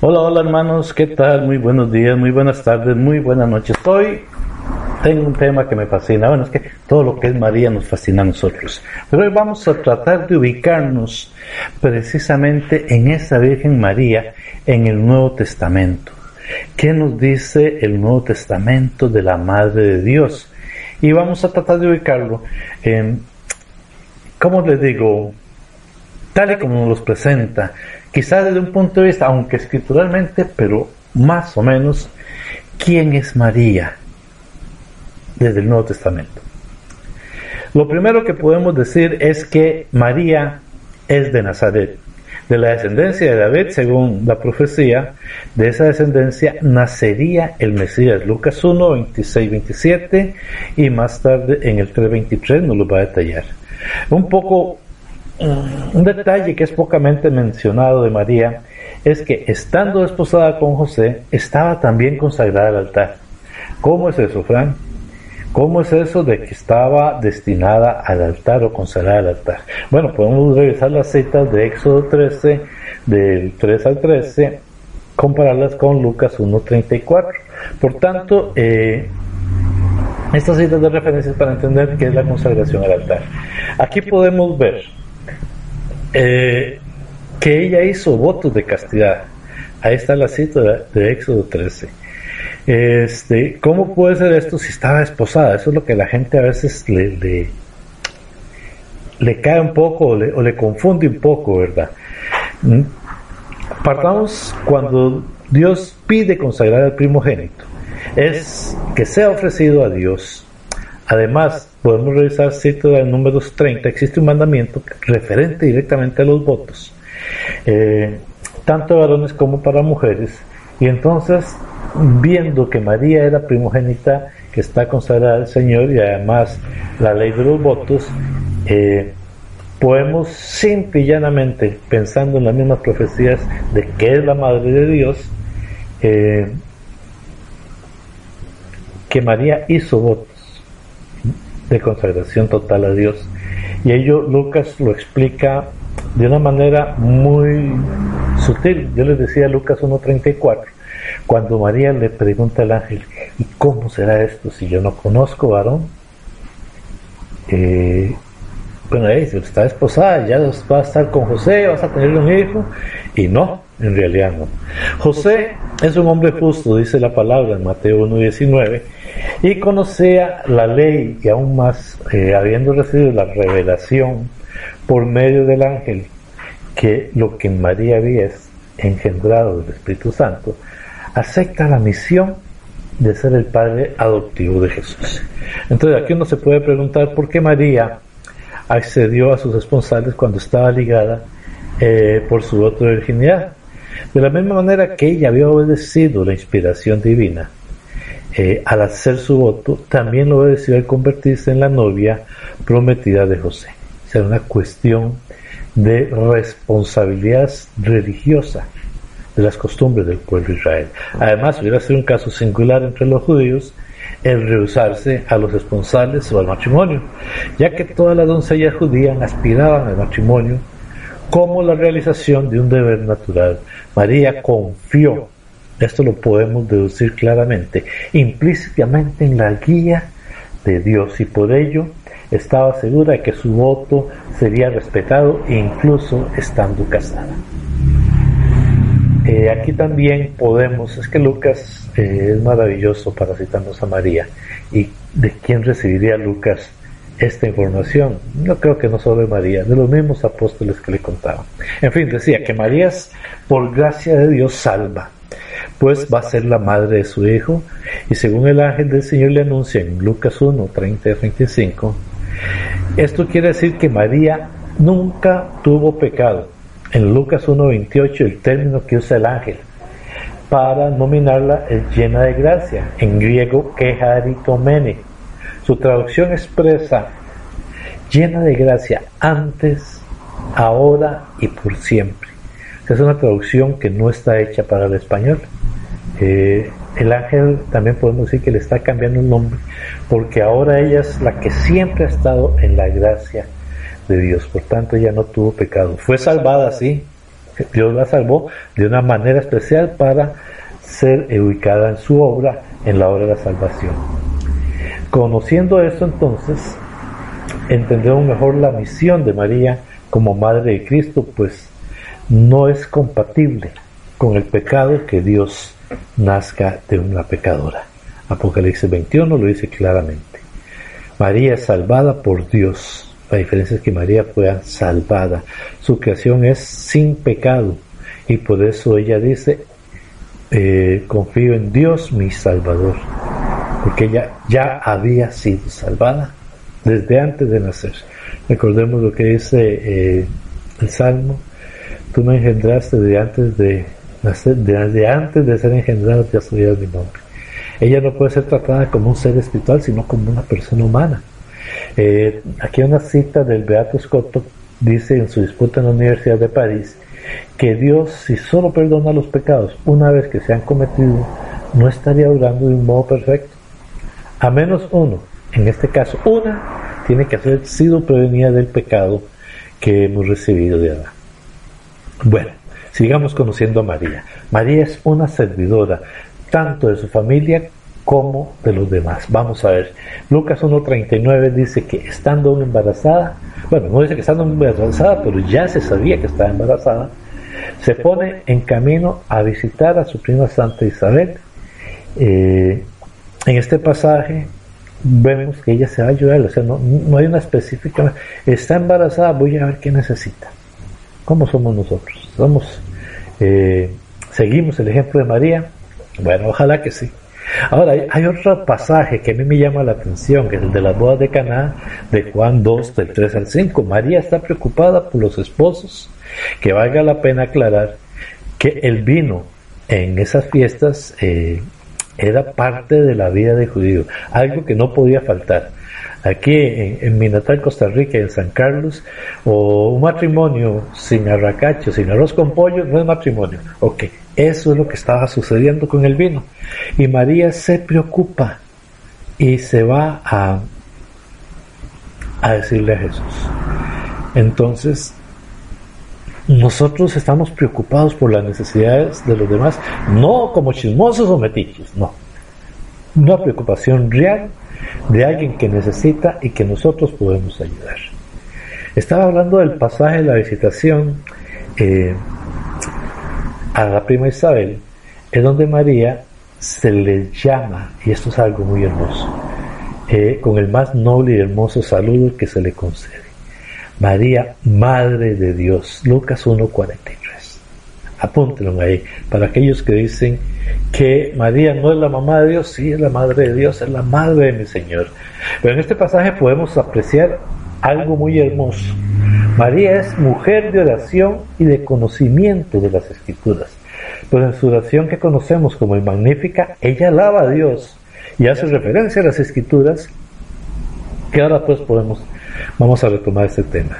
Hola, hola hermanos, ¿qué tal? Muy buenos días, muy buenas tardes, muy buenas noches. Hoy tengo un tema que me fascina. Bueno, es que todo lo que es María nos fascina a nosotros. Pero hoy vamos a tratar de ubicarnos precisamente en esa Virgen María en el Nuevo Testamento. ¿Qué nos dice el Nuevo Testamento de la Madre de Dios? Y vamos a tratar de ubicarlo en, ¿cómo les digo? Tal y como nos los presenta quizás desde un punto de vista, aunque escrituralmente, pero más o menos, ¿quién es María desde el Nuevo Testamento? Lo primero que podemos decir es que María es de Nazaret, de la descendencia de David, según la profecía, de esa descendencia nacería el Mesías. Lucas 1, 26, 27 y más tarde en el 3, 23 nos lo va a detallar. Un poco un detalle que es pocamente mencionado de María es que estando desposada con José, estaba también consagrada al altar. ¿Cómo es eso, Fran? ¿Cómo es eso de que estaba destinada al altar o consagrada al altar? Bueno, podemos revisar las citas de Éxodo 13, del 3 al 13, compararlas con Lucas 1.34. Por tanto, eh, estas citas de referencias para entender qué es la consagración al altar. Aquí podemos ver eh, que ella hizo votos de castidad. Ahí está la cita de, Éxodo 13. Este, ¿Cómo puede ser esto si estaba esposada? Eso es lo que la gente a veces le, le, cae un poco o le, confunde un poco, ¿verdad? ¿Mm? Partamos cuando Dios pide consagrar al primogénito. Es que sea ofrecido a Dios. Además, podemos revisar cito de números 30, existe un mandamiento referente directamente a los votos, eh, tanto de varones como para mujeres, y entonces, viendo que María era primogénita, que está consagrada al Señor, y además la ley de los votos, eh, podemos simple y llanamente, pensando en las mismas profecías de que es la Madre de Dios, eh, que María hizo votos de consagración total a Dios. Y ello Lucas lo explica de una manera muy sutil. Yo les decía Lucas 1.34, cuando María le pregunta al ángel, ¿y cómo será esto si yo no conozco varón? Eh, bueno, si está esposada, ya va a estar con José, vas a tener un hijo, y no, en realidad no. José es un hombre justo, dice la palabra en Mateo 1.19, y conocía la ley y aún más, eh, habiendo recibido la revelación por medio del ángel, que lo que María había engendrado del Espíritu Santo, acepta la misión de ser el padre adoptivo de Jesús. Entonces aquí uno se puede preguntar por qué María accedió a sus responsables cuando estaba ligada eh, por su de virginidad. De la misma manera que ella había obedecido la inspiración divina, eh, al hacer su voto, también lo obedeció al convertirse en la novia prometida de José. Será una cuestión de responsabilidad religiosa de las costumbres del pueblo de Israel. Además, hubiera sido un caso singular entre los judíos el rehusarse a los responsables o al matrimonio, ya que todas las doncellas judías aspiraban al matrimonio como la realización de un deber natural. María confió, esto lo podemos deducir claramente, implícitamente en la guía de Dios y por ello estaba segura de que su voto sería respetado incluso estando casada. Eh, aquí también podemos, es que Lucas eh, es maravilloso para citarnos a María. ¿Y de quién recibiría Lucas esta información? No creo que no solo de María, de los mismos apóstoles que le contaban. En fin, decía que María es, por gracia de Dios, salva, pues va a ser la madre de su hijo, y según el ángel del Señor le anuncia en Lucas 1, 30 y 35, esto quiere decir que María nunca tuvo pecado en Lucas 1.28 el término que usa el ángel para nominarla es llena de gracia, en griego keharitomene. Su traducción expresa llena de gracia antes, ahora y por siempre. Es una traducción que no está hecha para el español. Eh, el ángel también podemos decir que le está cambiando el nombre, porque ahora ella es la que siempre ha estado en la gracia de Dios. Por tanto, ella no tuvo pecado. Fue salvada, sí. Dios la salvó de una manera especial para ser ubicada en su obra, en la obra de la salvación. Conociendo esto entonces, entendemos mejor la misión de María como Madre de Cristo, pues no es compatible con el pecado que Dios nazca de una pecadora. Apocalipsis 21 lo dice claramente. María es salvada por Dios. La diferencia es que María fue salvada. Su creación es sin pecado. Y por eso ella dice, eh, confío en Dios mi Salvador. Porque ella ya había sido salvada desde antes de nacer. Recordemos lo que dice eh, el Salmo. Tú me engendraste desde antes de desde antes de ser engendrado ya sabías mi nombre. Ella no puede ser tratada como un ser espiritual, sino como una persona humana. Eh, aquí una cita del Beato Scotto, dice en su disputa en la Universidad de París, que Dios, si solo perdona los pecados una vez que se han cometido, no estaría obrando de un modo perfecto. A menos uno, en este caso una, tiene que haber sido prevenida del pecado que hemos recibido de Adán. Bueno, Sigamos conociendo a María. María es una servidora tanto de su familia como de los demás. Vamos a ver. Lucas 1.39 dice que estando embarazada, bueno, no dice que estando embarazada, pero ya se sabía que estaba embarazada, se pone en camino a visitar a su prima Santa Isabel. Eh, en este pasaje vemos que ella se va a ayudar, o sea, no, hay una específica, está embarazada, voy a ver qué necesita. ¿Cómo somos nosotros? Eh, ¿Seguimos el ejemplo de María? Bueno, ojalá que sí. Ahora, hay, otro pasaje que a mí me llama la atención, que es el de las bodas de Caná, de Juan 2, del 3 al 5. María está preocupada por los esposos, que valga la pena aclarar que el vino en esas fiestas eh, era parte de la vida de judío, algo que no podía faltar aquí en, mi natal Costa Rica, en San Carlos, o un matrimonio sin arracacho, sin arroz con pollo, no es matrimonio. Ok, eso es lo que estaba sucediendo con el vino. Y María se preocupa y se va a, a decirle a Jesús. Entonces, nosotros estamos preocupados por las necesidades de los demás, no como chismosos o metiches, no. Una preocupación real de alguien que necesita y que nosotros podemos ayudar. Estaba hablando del pasaje de la visitación eh, a la prima Isabel, en donde María se le llama, y esto es algo muy hermoso, eh, con el más noble y hermoso saludo que se le concede. María, Madre de Dios, Lucas 1.43. Apúntenlo ahí, para aquellos que dicen que María no es la mamá de Dios, sí es la madre de Dios, es la madre de mi Señor. Pero en este pasaje podemos apreciar algo muy hermoso. María es mujer de oración y de conocimiento de las escrituras. Pues en su oración que conocemos como el Magnífica, ella alaba a Dios y hace referencia a las escrituras que ahora pues podemos, vamos a retomar este tema.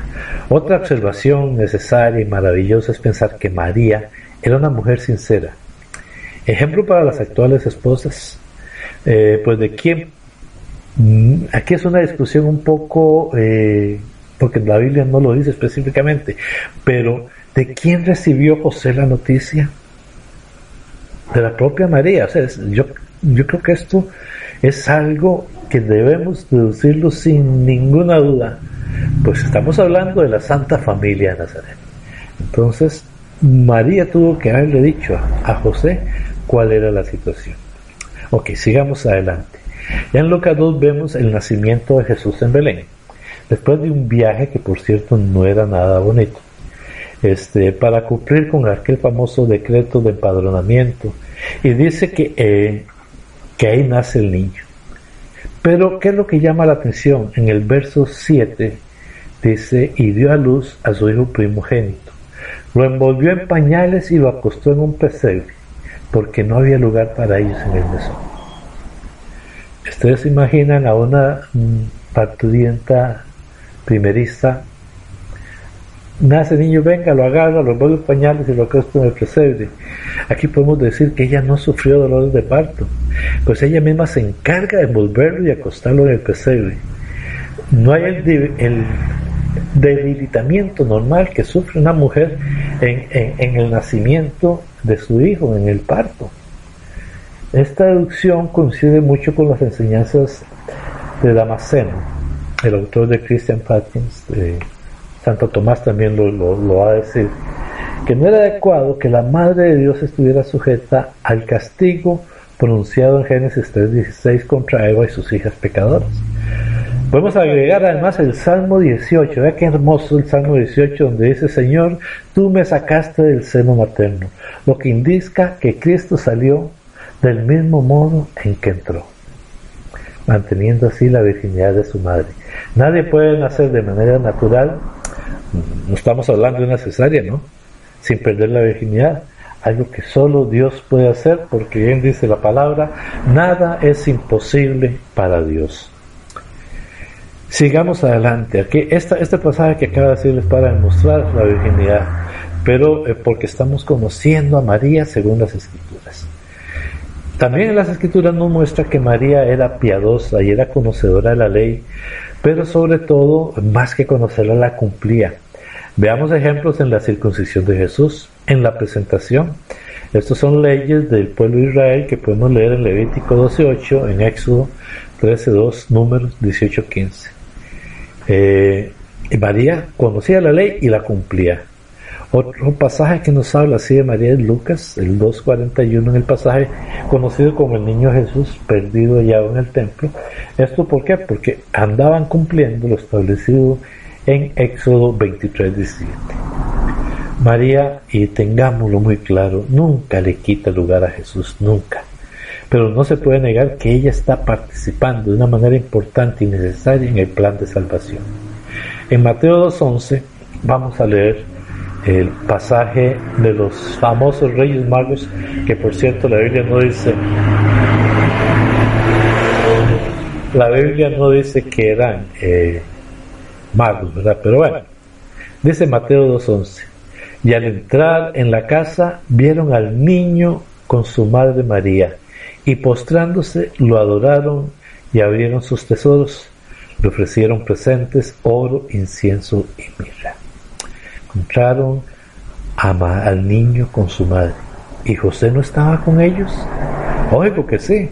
Otra observación necesaria y maravillosa es pensar que María era una mujer sincera. Ejemplo para las actuales esposas, eh, pues de quién, mm, aquí es una discusión un poco, eh, porque la Biblia no lo dice específicamente, pero ¿de quién recibió José la noticia? De la propia María. O sea, yo, yo creo que esto es algo que debemos deducirlo sin ninguna duda, pues estamos hablando de la Santa Familia de Nazaret. Entonces, María tuvo que haberle dicho a José cuál era la situación. Ok, sigamos adelante. En Lucas 2 vemos el nacimiento de Jesús en Belén, después de un viaje que por cierto no era nada bonito, este, para cumplir con aquel famoso decreto de empadronamiento, y dice que, eh, que ahí nace el niño. Pero, ¿qué es lo que llama la atención? En el verso 7 dice, y dio a luz a su hijo primogénito, Lo envolvió en pañales y lo acostó en un pesebre, porque no había lugar para ellos en el mesón. Ustedes se imaginan a una mm, parturienta primerista nace niño, venga, lo agarra, lo envuelve en pañales y lo acostó en el pesebre. Aquí podemos decir que ella no sufrió dolores de parto, pues ella misma se encarga de envolverlo y acostarlo en el pesebre. No hay el, debilitamiento normal que sufre una mujer en, el nacimiento de su hijo, en el parto. Esta deducción coincide mucho con las enseñanzas de Damasceno, el autor de Christian Patkins, de Santo Tomás también lo, lo, va a decir, que no era adecuado que la Madre de Dios estuviera sujeta al castigo pronunciado en Génesis 3.16 contra Eva y sus hijas pecadoras. Podemos agregar además el Salmo 18, vea qué hermoso el Salmo 18 donde dice, Señor, tú me sacaste del seno materno, lo que indica que Cristo salió del mismo modo en que entró, manteniendo así la virginidad de su madre. Nadie puede nacer de manera natural, no estamos hablando de una cesárea, ¿no? Sin perder la virginidad, algo que solo Dios puede hacer, porque bien dice la palabra, nada es imposible para Dios. Sigamos adelante. Aquí esta, este pasaje que acaba de decirles para demostrar la virginidad, pero eh, porque estamos conociendo a María según las escrituras. También en las escrituras nos muestra que María era piadosa y era conocedora de la ley, pero sobre todo, más que conocerla, la cumplía. Veamos ejemplos en la circuncisión de Jesús, en la presentación. Estos son leyes del pueblo de Israel que podemos leer en Levítico 12.8, en Éxodo 13.2, números 18.15. Eh, María conocía la ley y la cumplía. Otro pasaje que nos habla así de María es Lucas, el 2.41 en el pasaje conocido como el niño Jesús perdido allá en el templo. ¿Esto por qué? Porque andaban cumpliendo lo establecido en Éxodo 23.17. María, y tengámoslo muy claro, nunca le quita lugar a Jesús, nunca. Pero no se puede negar que ella está participando de una manera importante y necesaria en el plan de salvación. En Mateo 2.11 vamos a leer el pasaje de los famosos reyes magos, que por cierto la Biblia no dice, la Biblia no dice que eran eh, magos, ¿verdad? Pero bueno, dice Mateo 2.11, y al entrar en la casa vieron al niño con su madre María, y postrándose lo adoraron y abrieron sus tesoros, le ofrecieron presentes, oro, incienso y mirra. Encontraron al niño con su madre. ¿Y José no estaba con ellos? Oigo que sí.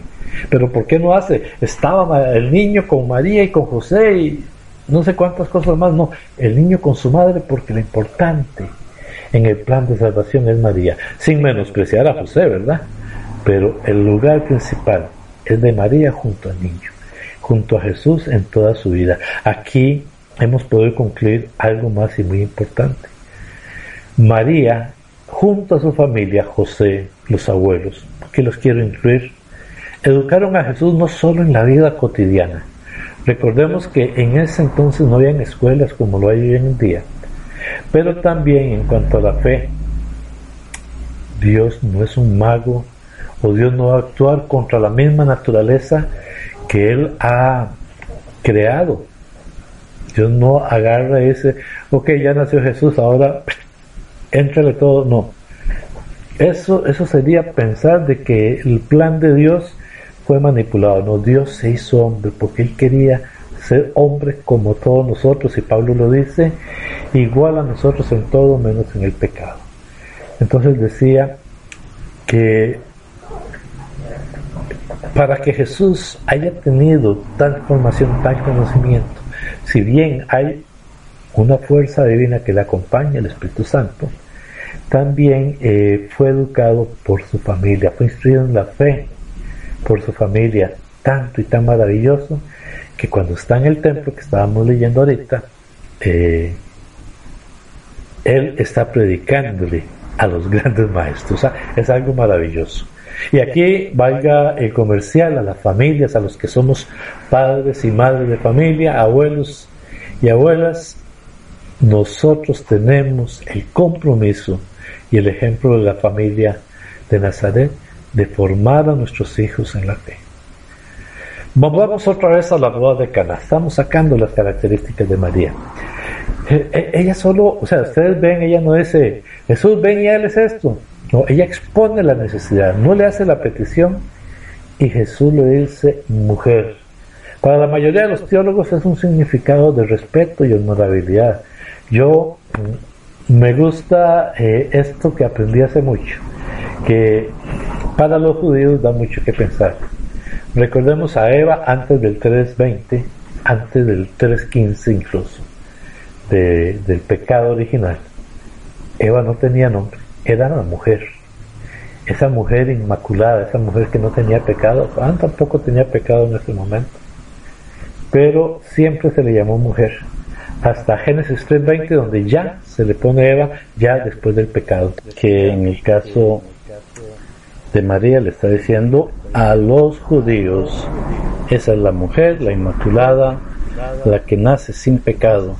Pero ¿por qué no hace? Estaba el niño con María y con José y no sé cuántas cosas más. No, el niño con su madre porque lo importante en el plan de salvación es María. Sin menospreciar a José, ¿verdad? Pero el lugar principal es de María junto al niño, junto a Jesús en toda su vida. Aquí hemos podido concluir algo más y muy importante. María, junto a su familia, José, los abuelos, que los quiero incluir, educaron a Jesús no solo en la vida cotidiana. Recordemos que en ese entonces no habían escuelas como lo hay hoy en día, pero también en cuanto a la fe. Dios no es un mago o Dios no va a actuar contra la misma naturaleza que Él ha creado. Dios no agarra ese, ok, ya nació Jesús, ahora Éntrale todo, no. Eso, eso sería pensar de que el plan de Dios fue manipulado. No, Dios se hizo hombre porque Él quería ser hombre como todos nosotros, y Pablo lo dice, igual a nosotros en todo menos en el pecado. Entonces decía que para que Jesús haya tenido tal formación, tal conocimiento, si bien hay una fuerza divina que le acompaña, el Espíritu Santo, también eh, fue educado por su familia, fue instruido en la fe por su familia, tanto y tan maravilloso que cuando está en el templo que estábamos leyendo ahorita, eh, él está predicándole a los grandes maestros. es algo maravilloso. Y aquí valga el comercial a las familias, a los que somos padres y madres de familia, abuelos y abuelas, nosotros tenemos el compromiso y el ejemplo de la familia de Nazaret de formar a nuestros hijos en la fe. Vamos otra vez a la boda de Cana. Estamos sacando las características de María. Eh, eh, ella solo, o sea, ustedes ven, ella no dice, Jesús ven y él es esto. Ella expone la necesidad, no le hace la petición y Jesús le dice mujer. Para la mayoría de los teólogos es un significado de respeto y honorabilidad. Yo mm, me gusta eh, esto que aprendí hace mucho, que para los judíos da mucho que pensar. Recordemos a Eva antes del 3.20, antes del 3.15 incluso, del pecado original. Eva no tenía nombre, era la mujer. Esa mujer inmaculada, esa mujer que no tenía pecado, Adán tampoco tenía pecado en ese momento. Pero siempre se le llamó mujer. Hasta Génesis 3.20, donde ya se le pone Eva, ya después del pecado. Que en el caso de María le está diciendo a los judíos, esa es la mujer, la inmaculada, la que nace sin pecado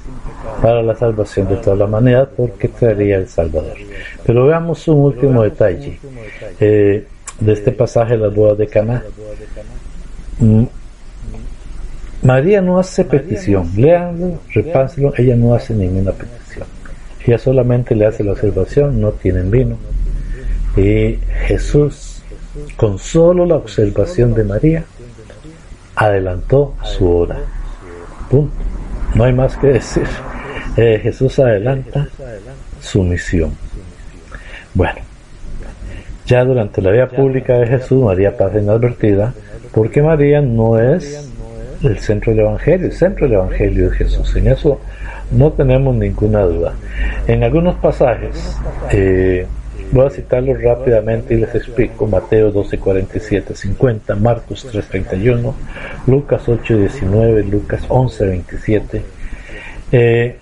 para la salvación de toda la humanidad porque traería el Salvador. Pero veamos un último detalle eh, de este pasaje de la boda de Caná. Mm, María no hace petición, léanlo, repásenlo, ella no hace ninguna petición. Ella solamente le hace la observación, no tienen vino. Y Jesús, con solo la observación de María, adelantó su hora. Punto. No hay más que decir. Eh, Jesús adelanta su misión. Bueno, ya durante la vida pública de Jesús, María pasa inadvertida, porque María no es el centro del Evangelio, el centro del Evangelio de Jesús. En eso no tenemos ninguna duda. En algunos pasajes, eh, voy a citarlos rápidamente y les explico. Mateo 12, 47, 50, Marcos 3, 31, Lucas 8, 19, Lucas 11, 27. Eh,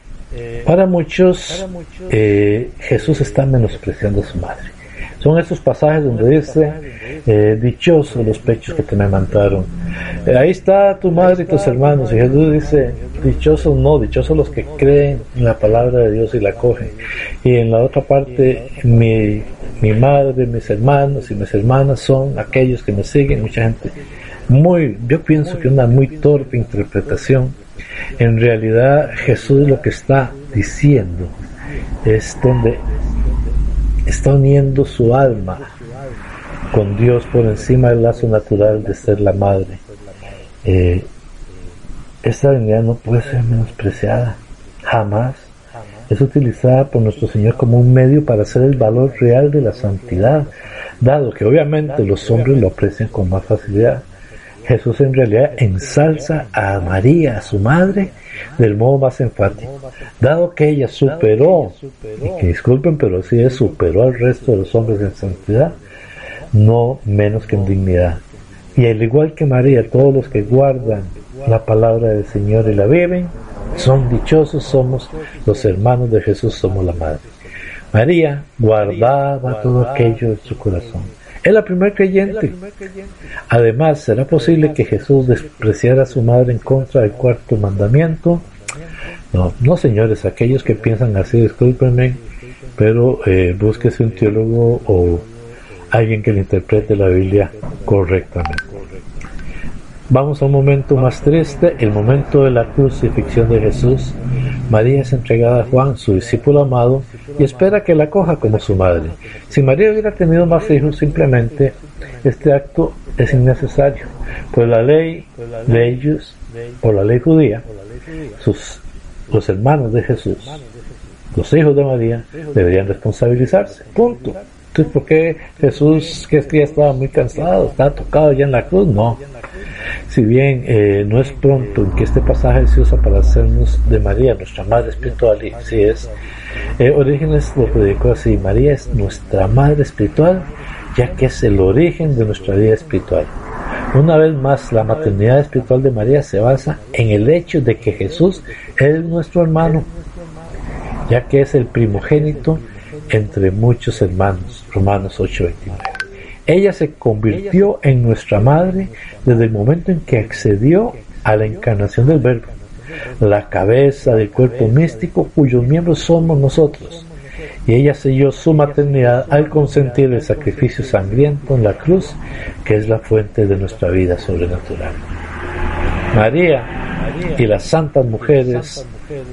para muchos, eh, Jesús está menospreciando a su madre. Son esos pasajes donde dice, eh, dichosos los pechos que te me mantaron. Eh, ahí está tu madre y tus hermanos. Y Jesús dice, dichosos no, dichosos los que creen en la palabra de Dios y la cogen. Y en la otra parte, mi, mi madre, mis hermanos y mis hermanas son aquellos que me siguen. Mucha gente, muy, yo pienso que una muy torpe interpretación en realidad Jesús lo que está diciendo es donde está uniendo su alma con Dios por encima del lazo natural de ser la madre. Eh, esta dignidad no puede ser menospreciada, jamás. Es utilizada por nuestro Señor como un medio para hacer el valor real de la santidad, dado que obviamente los hombres lo aprecian con más facilidad. Jesús en realidad ensalza a María, a su madre, del modo más enfático, dado que ella superó, y que disculpen, pero sí es superó al resto de los hombres en santidad, no menos que en dignidad. Y al igual que María, todos los que guardan la palabra del Señor y la viven, son dichosos, somos los hermanos de Jesús, somos la madre. María guardaba todo aquello en su corazón es la primer creyente. Además, ¿será posible que Jesús despreciara a su madre en contra del cuarto mandamiento? No, no señores, aquellos que piensan así, discúlpenme, pero eh, búsquese un teólogo o alguien que le interprete la Biblia correctamente. Vamos a un momento más triste, el momento de la crucifixión de Jesús. María es entregada a Juan, su discípulo amado, y espera que la coja como su madre. Si María hubiera tenido más hijos, simplemente este acto es innecesario, pues la ley de ellos, o la ley judía, sus, los hermanos de Jesús, los hijos de María, deberían responsabilizarse. Punto. Entonces, ¿por qué Jesús, que es que ya estaba muy cansado, estaba tocado ya en la cruz? No. Si bien eh, no es pronto en que este pasaje se usa para hacernos de María nuestra madre espiritual, y si es, eh, Orígenes lo predicó así, María es nuestra madre espiritual, ya que es el origen de nuestra vida espiritual. Una vez más, la maternidad espiritual de María se basa en el hecho de que Jesús es nuestro hermano, ya que es el primogénito entre muchos hermanos. Romanos 8:29. Ella se convirtió en nuestra madre desde el momento en que accedió a la encarnación del Verbo. la cabeza del cuerpo místico cuyos miembros somos nosotros. Y ella selló su maternidad al consentir el sacrificio sangriento en la cruz, que es la fuente de nuestra vida sobrenatural. María y las santas mujeres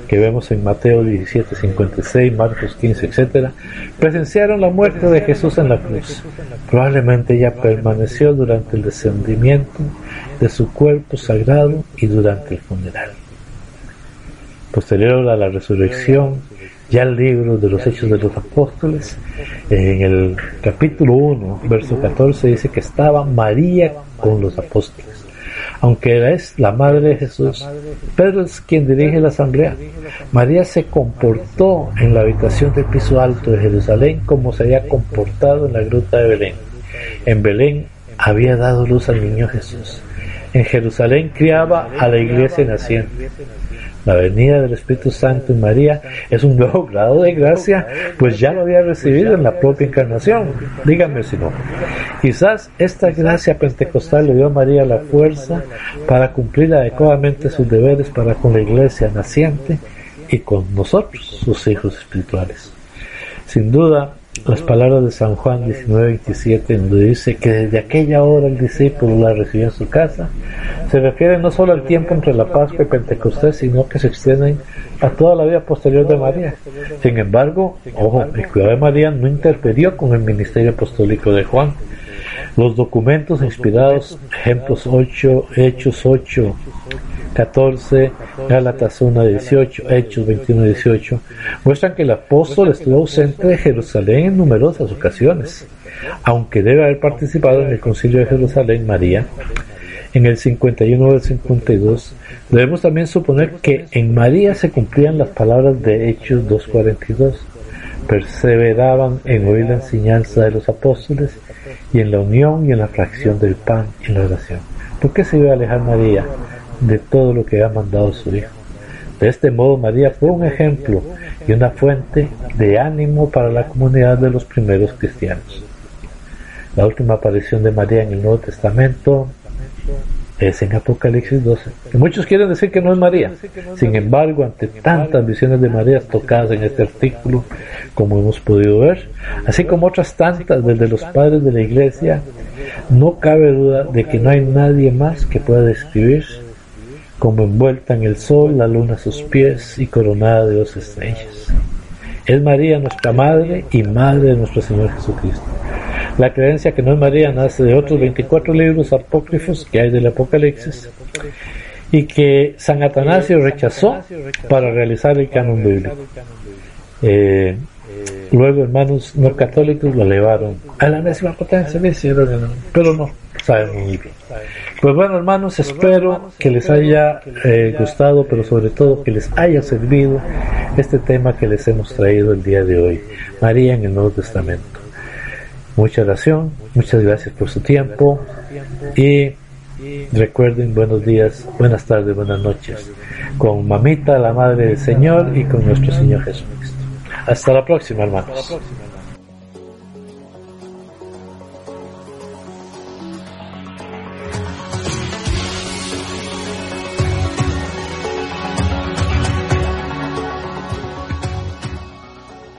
que vemos en Mateo 17, 56, Marcos 15, etc., presenciaron la muerte de Jesús en la cruz. Probablemente ella permaneció durante el descendimiento de su cuerpo sagrado y durante el funeral. Posterior a la resurrección, ya el libro de los Hechos de los Apóstoles, en el capítulo 1, verso 14, dice que estaba María con los apóstoles aunque es la madre de Jesús, Pedro es quien dirige la asamblea. María se comportó en la habitación del piso alto de Jerusalén como se había comportado en la gruta de Belén. En Belén había dado luz al niño Jesús. En Jerusalén criaba a la iglesia naciente. La venida del Espíritu Santo en María es un nuevo grado de gracia, pues ya lo había recibido en la propia encarnación. Díganme si no. Quizás esta gracia pentecostal le dio a María la fuerza para cumplir adecuadamente sus deberes para con la iglesia naciente y con nosotros, sus hijos espirituales. Sin duda, las palabras de San Juan 19:27, donde dice que desde aquella hora el discípulo la recibió en su casa, se refiere no solo al tiempo entre la Pascua y Pentecostés, sino que se extienden a toda la vida posterior de María. Sin embargo, ojo, el cuidado de María no interfirió con el ministerio apostólico de Juan. Los documentos inspirados, ejemplos 8, Hechos 8, 14, Gálatas 1, 18, Hechos 21, 18, muestran que el apóstol estuvo ausente de Jerusalén en numerosas ocasiones, aunque debe haber participado en el concilio de Jerusalén María. En el 51 al 52, debemos también suponer que en María se cumplían las palabras de Hechos 2.42. Perseveraban en oír la enseñanza de los apóstoles y en la unión y en la fracción del pan y en la oración. ¿Por qué se iba a alejar María? De todo lo que ha mandado su Hijo. De este modo María fue un ejemplo y una fuente de ánimo para la comunidad de los primeros cristianos. La última aparición de María en el Nuevo Testamento es en Apocalipsis 12. muchos quieren decir que no es María. Sin embargo, ante tantas visiones de María tocadas en este artículo, como hemos podido ver, así como otras tantas desde los padres de la iglesia, no cabe duda de que no hay nadie más que pueda describir como envuelta en el sol, la luna a sus pies y coronada de dos estrellas. Es María nuestra Madre y Madre de nuestro Señor Jesucristo. La creencia que no es María nace de otros 24 libros apócrifos que hay del Apocalipsis y que San Atanasio rechazó para realizar el canon bíblico. Eh, luego hermanos no católicos lo elevaron a la décima potencia, pero no, saben muy bien. Pues bueno, hermanos, espero que les haya eh, gustado, pero sobre todo que les haya servido este tema que les hemos traído el día de hoy, María en el Nuevo Testamento. Mucha oración, muchas gracias por su tiempo. y recuerden buenos días, buenas tardes, buenas noches. Con Mamita, la Madre del Señor y con nuestro Señor Jesucristo. Hasta la próxima, hermanos.